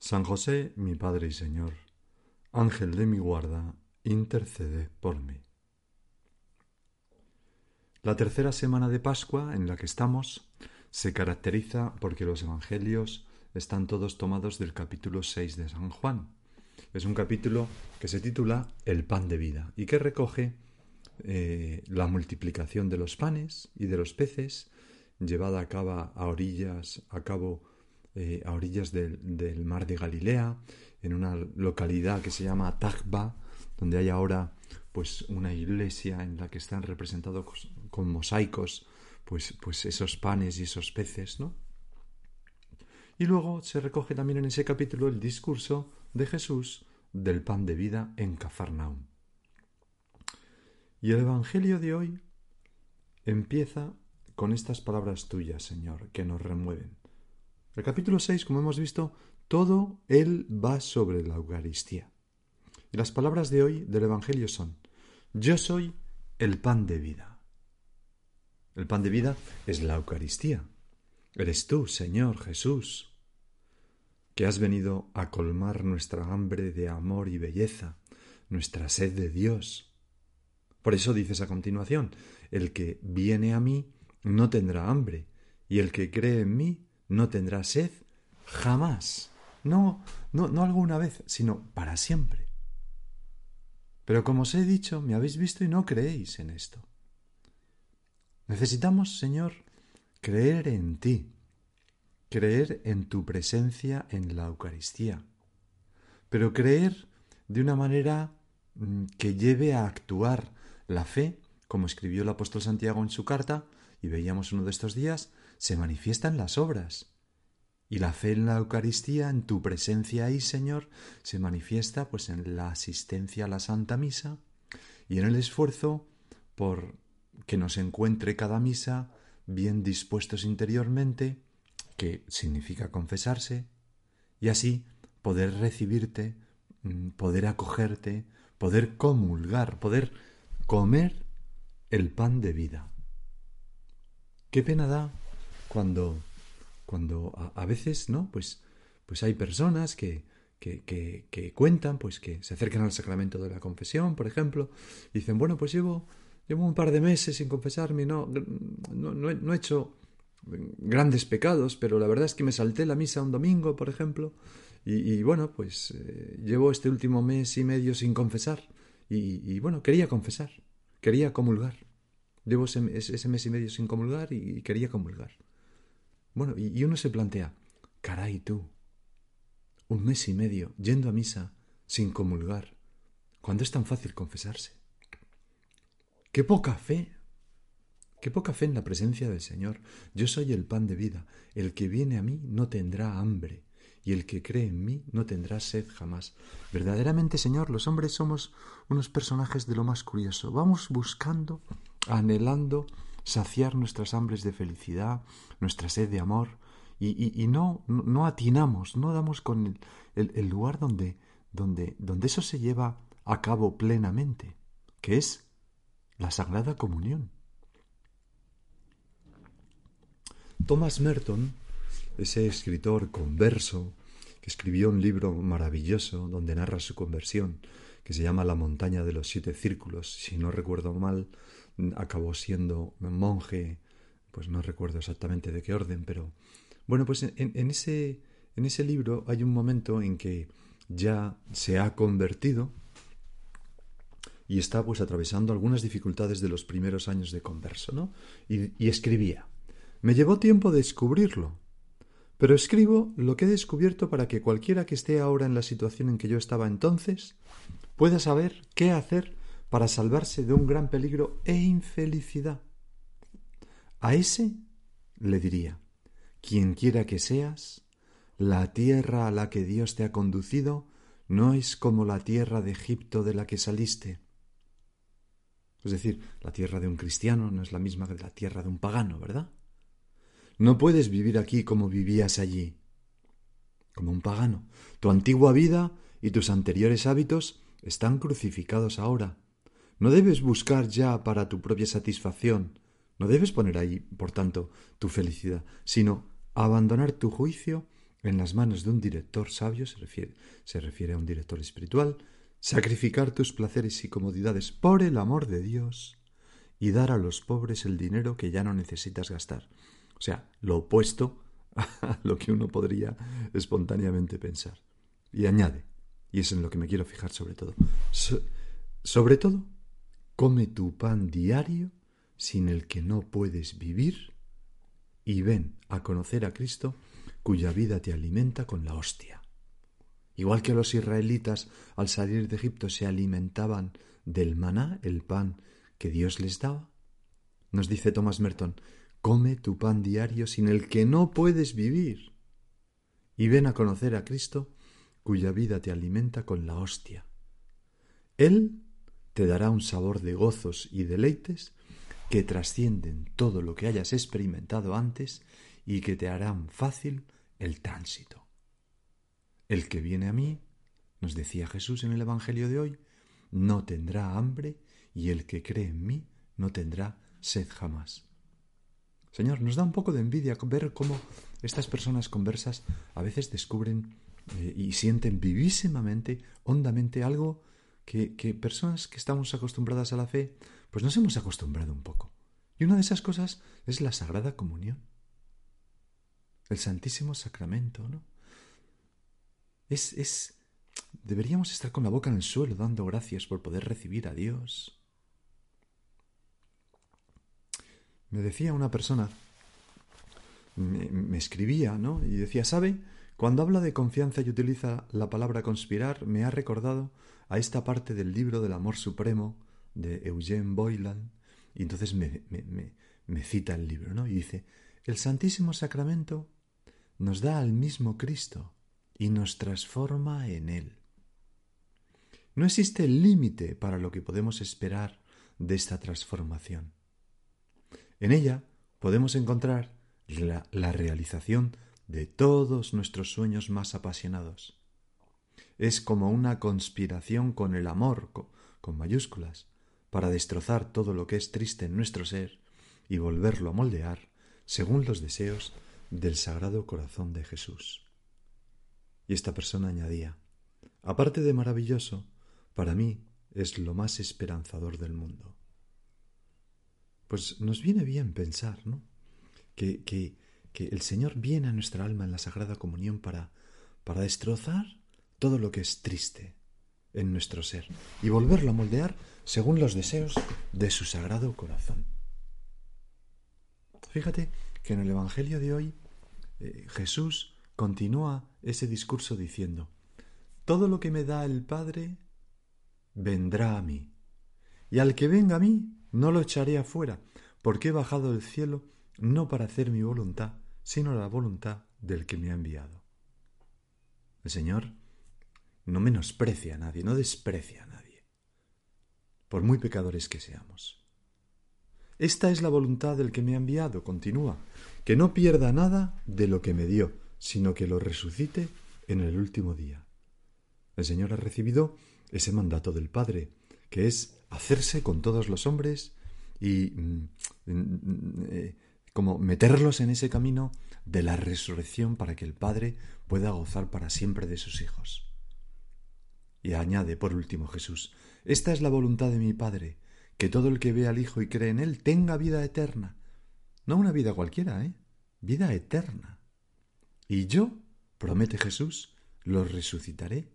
San José, mi Padre y Señor, Ángel de mi guarda, intercede por mí. La tercera semana de Pascua en la que estamos se caracteriza porque los Evangelios están todos tomados del capítulo 6 de San Juan. Es un capítulo que se titula El pan de vida y que recoge eh, la multiplicación de los panes y de los peces llevada a cabo a orillas, a cabo eh, a orillas del, mar de Galilea, en una localidad que se llama Tagba, donde hay ahora pues una iglesia en la que están representados con mosaicos pues, pues esos panes y esos peces, ¿no? Y luego se recoge también en ese capítulo el discurso de Jesús del pan de vida en Cafarnaum. Y el Evangelio de hoy empieza con estas palabras tuyas, Señor, que nos remueven. El capítulo 6, como hemos visto, todo él va sobre la Eucaristía. Y las palabras de hoy del Evangelio son, yo soy el pan de vida. El pan de vida es la Eucaristía. Eres tú, Señor Jesús, que has venido a colmar nuestra hambre de amor y belleza, nuestra sed de Dios. Por eso dices a continuación, el que viene a mí no tendrá hambre, y el que cree en mí no tendrá sed jamás. No, no, no alguna vez, sino para siempre. Pero como os he dicho, me habéis visto y no creéis en esto. Necesitamos, Señor, creer en ti, creer en tu presencia en la Eucaristía, pero creer de una manera mm, que lleve a actuar la fe, como escribió el apóstol Santiago en su carta, y veíamos uno de estos días, se manifiesta en las obras. Y la fe en la Eucaristía, en tu presencia ahí, Señor, se manifiesta pues en la asistencia a la Santa Misa y en el esfuerzo por que nos encuentre cada misa bien dispuestos interiormente, que significa confesarse, y así poder recibirte, mm, poder acogerte, poder comulgar, poder comer el pan de vida. Qué pena da cuando cuando a, veces, ¿no? Pues, pues hay personas que, que, que, cuentan, pues que se acercan al sacramento de la confesión, por ejemplo, y dicen, bueno, pues llevo, llevo un par de meses sin confesarme, no, no, no, he hecho grandes pecados, pero la verdad es que me salté la misa un domingo, por ejemplo, y, bueno, pues eh, llevo este último mes y medio sin confesar, y, bueno, quería confesar, quería comulgar. Llevo ese, ese, mes y medio sin comulgar y quería comulgar. Bueno, y uno se plantea, caray tú, un mes y medio yendo a misa sin comulgar, cuando es tan fácil confesarse. Qué poca fe, qué poca fe en la presencia del Señor. Yo soy el pan de vida, el que viene a mí no tendrá hambre, y el que cree en mí no tendrá sed jamás. Verdaderamente, Señor, los hombres somos unos personajes de lo más curioso. Vamos buscando, anhelando saciar nuestras hambres de felicidad, nuestra sed de amor, y, no, no, atinamos, no damos con el, lugar donde, donde, donde eso se lleva a cabo plenamente, que es la Sagrada Comunión. Thomas Merton, ese escritor converso, que escribió un libro maravilloso donde narra su conversión, que se llama La montaña de los siete círculos, si no recuerdo mal, acabó siendo monje, pues no recuerdo exactamente de qué orden, pero bueno, pues en, ese, en ese libro hay un momento en que ya se ha convertido y está pues atravesando algunas dificultades de los primeros años de converso, ¿no? Y, y escribía. Me llevó tiempo descubrirlo, pero escribo lo que he descubierto para que cualquiera que esté ahora en la situación en que yo estaba entonces pueda saber qué hacer para salvarse de un gran peligro e infelicidad. A ese le diría, quien quiera que seas, la tierra a la que Dios te ha conducido no es como la tierra de Egipto de la que saliste. Es decir, la tierra de un cristiano no es la misma que la tierra de un pagano, ¿verdad? No puedes vivir aquí como vivías allí, como un pagano. Tu antigua vida y tus anteriores hábitos están crucificados ahora. No debes buscar ya para tu propia satisfacción, no debes poner ahí, por tanto, tu felicidad, sino abandonar tu juicio en las manos de un director sabio, se refiere, se refiere a un director espiritual, sacrificar tus placeres y comodidades por el amor de Dios y dar a los pobres el dinero que ya no necesitas gastar. O sea, lo opuesto a lo que uno podría espontáneamente pensar. Y añade, y es en lo que me quiero fijar sobre todo, sobre todo, come tu pan diario sin el que no puedes vivir y ven a conocer a Cristo cuya vida te alimenta con la hostia. Igual que los israelitas al salir de Egipto se alimentaban del maná, el pan que Dios les daba. Nos dice Thomas Merton, Come tu pan diario sin el que no puedes vivir. Y ven a conocer a Cristo, cuya vida te alimenta con la hostia. Él te dará un sabor de gozos y deleites que trascienden todo lo que hayas experimentado antes y que te harán fácil el tránsito. El que viene a mí, nos decía Jesús en el Evangelio de hoy, no tendrá hambre y el que cree en mí no tendrá sed jamás. Señor, nos da un poco de envidia ver cómo estas personas conversas a veces descubren eh, y sienten vivísimamente, hondamente algo que, personas que estamos acostumbradas a la fe, pues nos hemos acostumbrado un poco. Y una de esas cosas es la Sagrada Comunión, el Santísimo Sacramento, ¿no? Es, es, deberíamos estar con la boca en el suelo dando gracias por poder recibir a Dios, Me decía una persona, me, escribía, ¿no? Y decía, ¿sabe? Cuando habla de confianza y utiliza la palabra conspirar, me ha recordado a esta parte del libro del amor supremo de Eugene Boylan. Y entonces me, cita el libro, ¿no? Y dice, el Santísimo Sacramento nos da al mismo Cristo y nos transforma en Él. No existe límite para lo que podemos esperar de esta transformación. En ella podemos encontrar la, realización de todos nuestros sueños más apasionados. Es como una conspiración con el amor, con mayúsculas, para destrozar todo lo que es triste en nuestro ser y volverlo a moldear según los deseos del Sagrado Corazón de Jesús. Y esta persona añadía, aparte de maravilloso, para mí es lo más esperanzador del mundo pues nos viene bien pensar, ¿no? Que, que, que el Señor viene a nuestra alma en la Sagrada Comunión para, para destrozar todo lo que es triste en nuestro ser y volverlo a moldear según los deseos de su sagrado corazón. Fíjate que en el Evangelio de hoy eh, Jesús continúa ese discurso diciendo, todo lo que me da el Padre vendrá a mí, y al que venga a mí no lo echaré afuera, porque he bajado del cielo no para hacer mi voluntad, sino la voluntad del que me ha enviado. El Señor no menosprecia a nadie, no desprecia a nadie, por muy pecadores que seamos. Esta es la voluntad del que me ha enviado, continúa, que no pierda nada de lo que me dio, sino que lo resucite en el último día. El Señor ha recibido ese mandato del Padre, que es hacerse con todos los hombres y mm, mm, eh, como meterlos en ese camino de la resurrección para que el Padre pueda gozar para siempre de sus hijos. Y añade por último Jesús, esta es la voluntad de mi Padre, que todo el que ve al Hijo y cree en Él tenga vida eterna. No una vida cualquiera, ¿eh? Vida eterna. Y yo promete Jesús, los resucitaré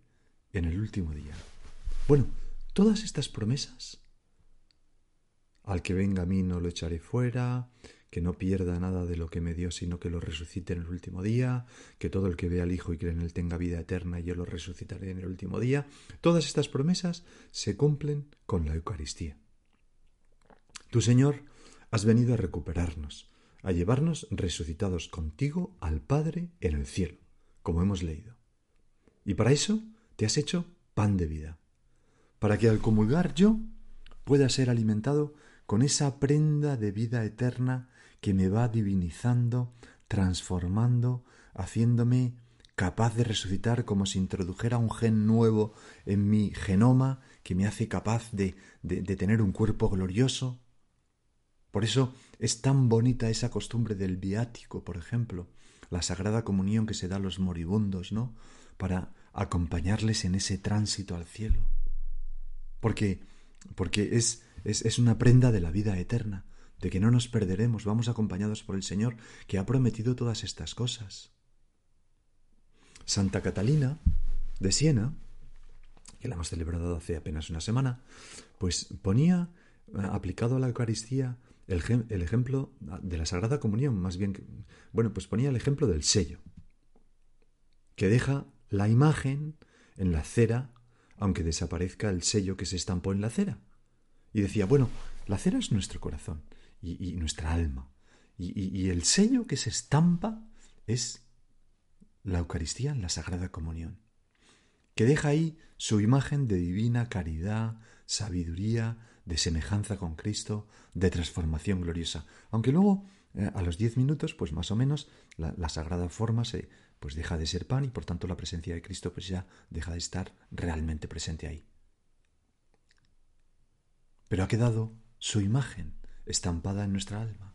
en el último día. Bueno, todas estas promesas, al que venga a mí no lo echaré fuera, que no pierda nada de lo que me dio, sino que lo resucite en el último día, que todo el que vea al Hijo y cree en él tenga vida eterna y yo lo resucitaré en el último día. Todas estas promesas se cumplen con la Eucaristía. Tu Señor, has venido a recuperarnos, a llevarnos resucitados contigo al Padre en el cielo, como hemos leído. Y para eso te has hecho pan de vida, para que al comulgar yo pueda ser alimentado con esa prenda de vida eterna que me va divinizando, transformando, haciéndome capaz de resucitar como si introdujera un gen nuevo en mi genoma que me hace capaz de, de, tener un cuerpo glorioso. Por eso es tan bonita esa costumbre del viático, por ejemplo, la sagrada comunión que se da a los moribundos, ¿no? Para acompañarles en ese tránsito al cielo. Porque, porque es, es, es una prenda de la vida eterna de que no nos perderemos, vamos acompañados por el Señor, que ha prometido todas estas cosas. Santa Catalina de Siena, que la hemos celebrado hace apenas una semana, pues ponía, aplicado a la Eucaristía, el, el ejemplo de la Sagrada Comunión, más bien, bueno, pues ponía el ejemplo del sello, que deja la imagen en la cera, aunque desaparezca el sello que se estampó en la cera. Y decía, bueno, la cera es nuestro corazón y, nuestra alma. Y, el sello que se estampa es la Eucaristía en la Sagrada Comunión, que deja ahí su imagen de divina caridad, sabiduría, de semejanza con Cristo, de transformación gloriosa. Aunque luego, eh, a los diez minutos, pues más o menos, la, la, sagrada forma se pues deja de ser pan y por tanto la presencia de Cristo pues ya deja de estar realmente presente ahí. Pero ha quedado su imagen, estampada en nuestra alma.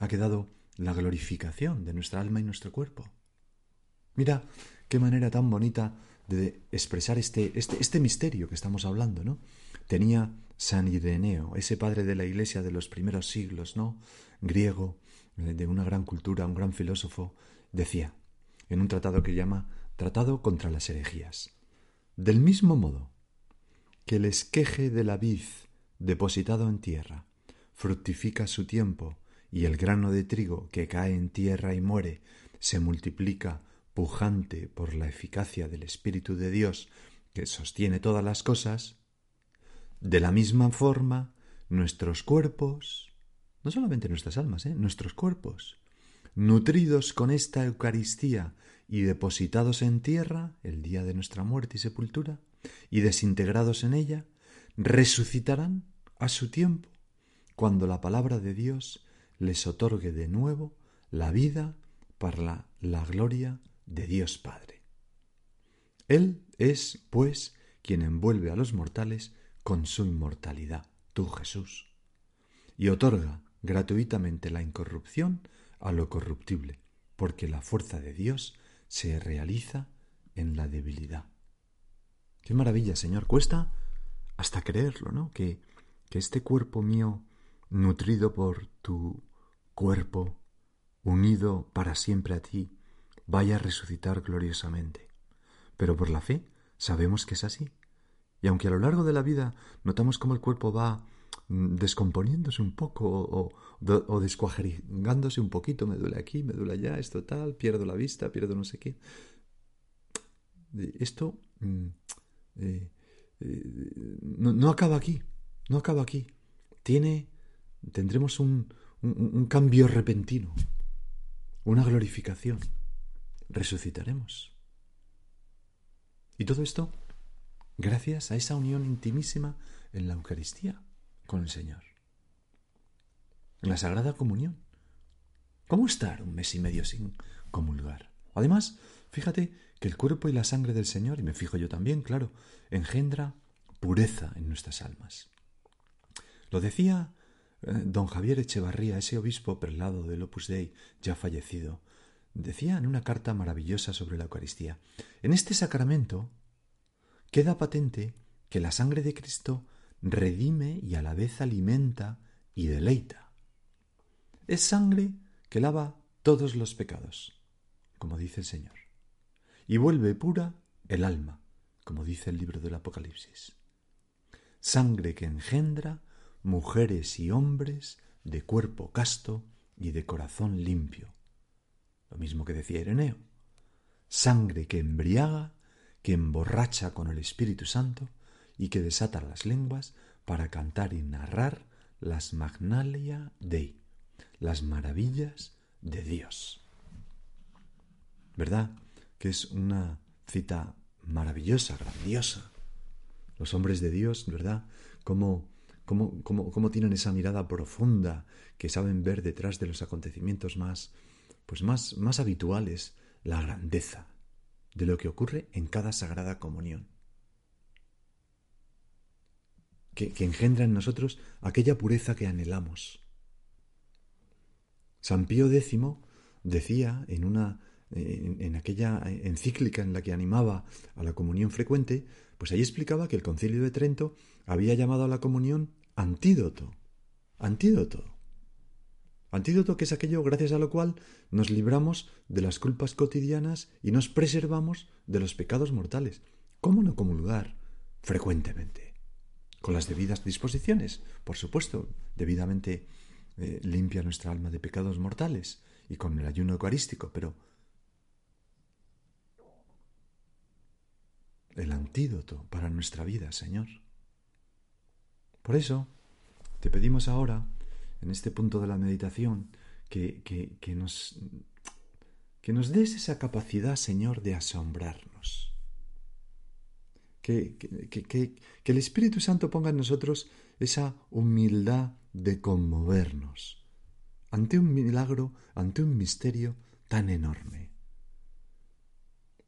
Ha quedado la glorificación de nuestra alma y nuestro cuerpo. Mira qué manera tan bonita de expresar este, este, este misterio que estamos hablando, ¿no? Tenía San Ireneo, ese padre de la iglesia de los primeros siglos, ¿no? Griego, eh, de una gran cultura, un gran filósofo, decía, en un tratado que llama Tratado contra las herejías. Del mismo modo que el esqueje de la vid depositado en tierra, fructifica su tiempo, y el grano de trigo que cae en tierra y muere se multiplica pujante por la eficacia del Espíritu de Dios que sostiene todas las cosas, de la misma forma nuestros cuerpos, no solamente nuestras almas, ¿eh? nuestros cuerpos, nutridos con esta Eucaristía y depositados en tierra el día de nuestra muerte y sepultura, y desintegrados en ella, resucitarán a su tiempo, cuando la palabra de Dios les otorgue de nuevo la vida para la, gloria de Dios Padre. Él es, pues, quien envuelve a los mortales con su inmortalidad, tú Jesús, y otorga gratuitamente la incorrupción a lo corruptible, porque la fuerza de Dios se realiza en la debilidad. Qué maravilla, Señor. Cuesta hasta creerlo, ¿no? Que que este cuerpo mío, nutrido por tu cuerpo, unido para siempre a ti, vaya a resucitar gloriosamente. Pero por la fe sabemos que es así. Y aunque a lo largo de la vida notamos cómo el cuerpo va mm, descomponiéndose un poco o, o, un poquito, me duele aquí, me duele allá, esto tal, pierdo la vista, pierdo no sé qué. Esto mm, eh, eh, no acaba aquí. No acaba aquí. Tiene, tendremos un, un, cambio repentino, una glorificación. Resucitaremos. Y todo esto gracias a esa unión intimísima en la Eucaristía con el Señor. En la Sagrada Comunión. ¿Cómo estar un mes y medio sin comulgar? Además, fíjate que el cuerpo y la sangre del Señor, y me fijo yo también, claro, engendra pureza en nuestras almas. Lo decía eh, don Javier Echevarría, ese obispo prelado del Opus Dei ya fallecido. Decía en una carta maravillosa sobre la Eucaristía, en este sacramento queda patente que la sangre de Cristo redime y a la vez alimenta y deleita. Es sangre que lava todos los pecados, como dice el Señor, y vuelve pura el alma, como dice el libro del Apocalipsis. Sangre que engendra mujeres y hombres de cuerpo casto y de corazón limpio. Lo mismo que decía Ireneo. Sangre que embriaga, que emborracha con el Espíritu Santo y que desata las lenguas para cantar y narrar las magnalia dei, las maravillas de Dios. ¿Verdad? Que es una cita maravillosa, grandiosa. Los hombres de Dios, ¿verdad? Cómo, tienen esa mirada profunda que saben ver detrás de los acontecimientos más, pues más, más habituales, la grandeza de lo que ocurre en cada sagrada comunión. Que, engendra en nosotros aquella pureza que anhelamos. San Pío X decía en una en, aquella encíclica en la que animaba a la comunión frecuente, pues ahí explicaba que el concilio de Trento había llamado a la comunión antídoto. Antídoto. Antídoto que es aquello gracias a lo cual nos libramos de las culpas cotidianas y nos preservamos de los pecados mortales. ¿Cómo no comulgar frecuentemente? Con las debidas disposiciones, por supuesto, debidamente eh, limpia nuestra alma de pecados mortales y con el ayuno eucarístico, pero el antídoto para nuestra vida, Señor. Por eso, te pedimos ahora, en este punto de la meditación, que, que, nos, que nos des esa capacidad, Señor, de asombrarnos. Que, que, el Espíritu Santo ponga en nosotros esa humildad de conmovernos ante un milagro, ante un misterio tan enorme.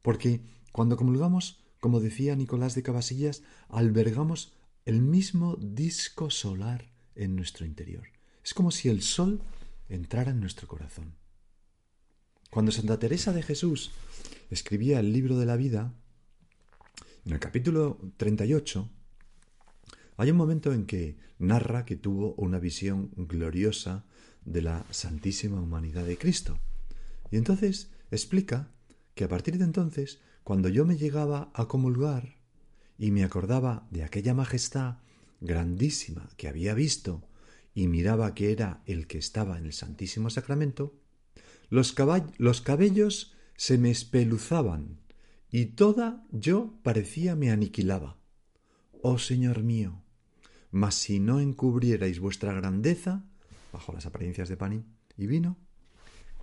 Porque cuando comulgamos como decía Nicolás de Cabasillas, albergamos el mismo disco solar en nuestro interior. Es como si el sol entrara en nuestro corazón. Cuando Santa Teresa de Jesús escribía el libro de la vida, en el capítulo 38, hay un momento en que narra que tuvo una visión gloriosa de la santísima humanidad de Cristo. Y entonces explica que a partir de entonces cuando yo me llegaba a comulgar y me acordaba de aquella majestad grandísima que había visto y miraba que era el que estaba en el Santísimo Sacramento, los, los cabellos se me espeluzaban y toda yo parecía me aniquilaba. Oh Señor mío, mas si no encubrierais vuestra grandeza, bajo las apariencias de pan y vino,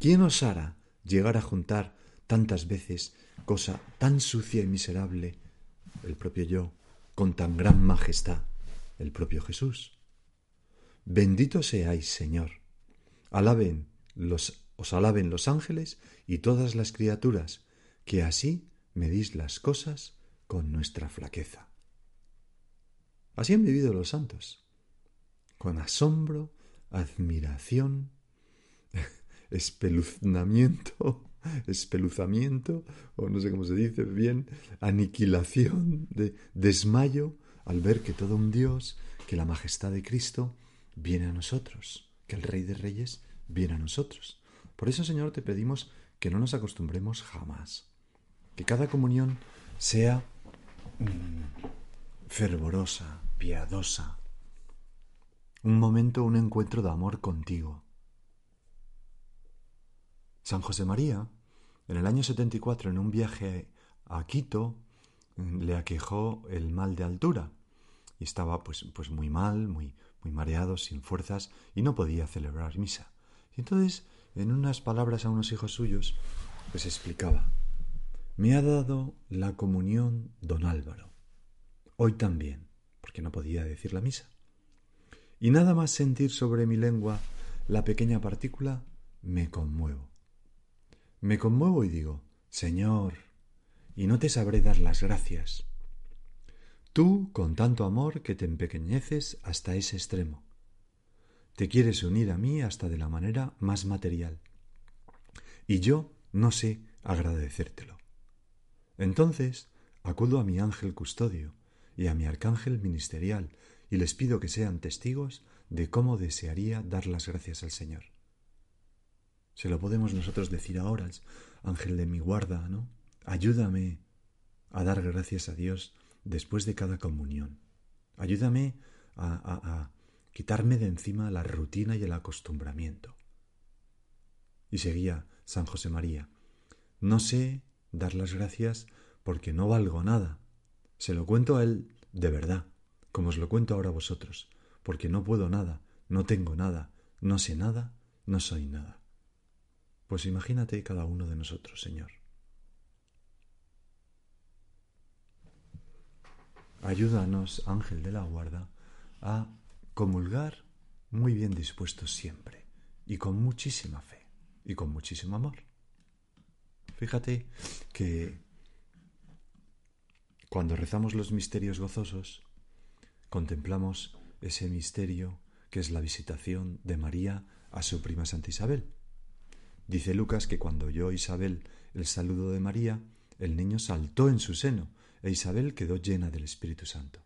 ¿quién osara llegar a juntar tantas veces cosa tan sucia y miserable, el propio yo, con tan gran majestad, el propio Jesús. Bendito seáis, Señor. Alaben los, os alaben los ángeles y todas las criaturas, que así medís las cosas con nuestra flaqueza. Así han vivido los santos, con asombro, admiración, espeluznamiento, espeluzamiento, o no sé cómo se dice bien, aniquilación, de desmayo, al ver que todo un Dios, que la majestad de Cristo viene a nosotros, que el Rey de Reyes viene a nosotros. Por eso, Señor, te pedimos que no nos acostumbremos jamás, que cada comunión sea mm, fervorosa, piadosa, un momento, un encuentro de amor contigo, San José María, en el año 74, en un viaje a Quito, le aquejó el mal de altura y estaba pues, pues muy mal, muy, muy mareado, sin fuerzas y no podía celebrar misa. Y entonces, en unas palabras a unos hijos suyos, pues explicaba, me ha dado la comunión don Álvaro, hoy también, porque no podía decir la misa. Y nada más sentir sobre mi lengua la pequeña partícula, me conmuevo. Me conmuevo y digo, Señor, y no te sabré dar las gracias. Tú, con tanto amor que te empequeñeces hasta ese extremo. Te quieres unir a mí hasta de la manera más material. Y yo no sé agradecértelo. Entonces acudo a mi ángel custodio y a mi arcángel ministerial y les pido que sean testigos de cómo desearía dar las gracias al Señor. Se lo podemos nosotros decir ahora, ángel de mi guarda, ¿no? Ayúdame a dar gracias a Dios después de cada comunión. Ayúdame a, a quitarme de encima la rutina y el acostumbramiento. Y seguía San José María. No sé dar las gracias porque no valgo nada. Se lo cuento a él de verdad, como os lo cuento ahora a vosotros, porque no puedo nada, no tengo nada, no sé nada, no soy nada. Pues imagínate cada uno de nosotros, Señor. Ayúdanos, ángel de la guarda, a comulgar muy bien dispuestos siempre y con muchísima fe y con muchísimo amor. Fíjate que cuando rezamos los misterios gozosos, contemplamos ese misterio que es la visitación de María a su prima Santa Isabel. Dice Lucas que cuando oyó Isabel el saludo de María, el niño saltó en su seno e Isabel quedó llena del Espíritu Santo.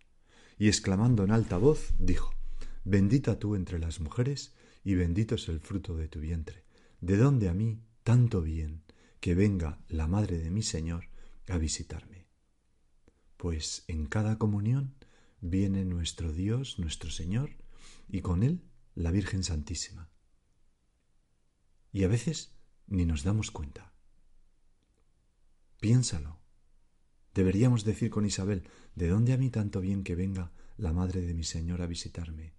Y exclamando en alta voz, dijo, Bendita tú entre las mujeres, y bendito es el fruto de tu vientre. ¿De dónde a mí tanto bien que venga la Madre de mi Señor a visitarme? Pues en cada comunión viene nuestro Dios, nuestro Señor, y con Él la Virgen Santísima. Y a veces ni nos damos cuenta. Piénsalo. Deberíamos decir con Isabel, ¿de dónde a mí tanto bien que venga la Madre de mi Señor a visitarme?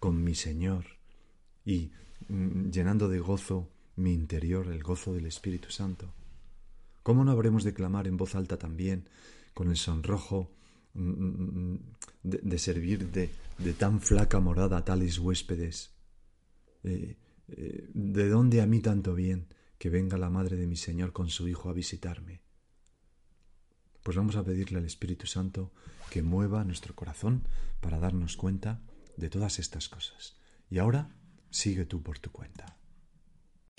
Con mi Señor y mm, llenando de gozo mi interior, el gozo del Espíritu Santo. ¿Cómo no habremos de clamar en voz alta también, con el sonrojo mm, mm, de, servir de, tan flaca morada a tales huéspedes? Eh, ¿De dónde a mí tanto bien que venga la Madre de mi Señor con su Hijo a visitarme? Pues vamos a pedirle al Espíritu Santo que mueva nuestro corazón para darnos cuenta de todas estas cosas. Y ahora sigue tú por tu cuenta.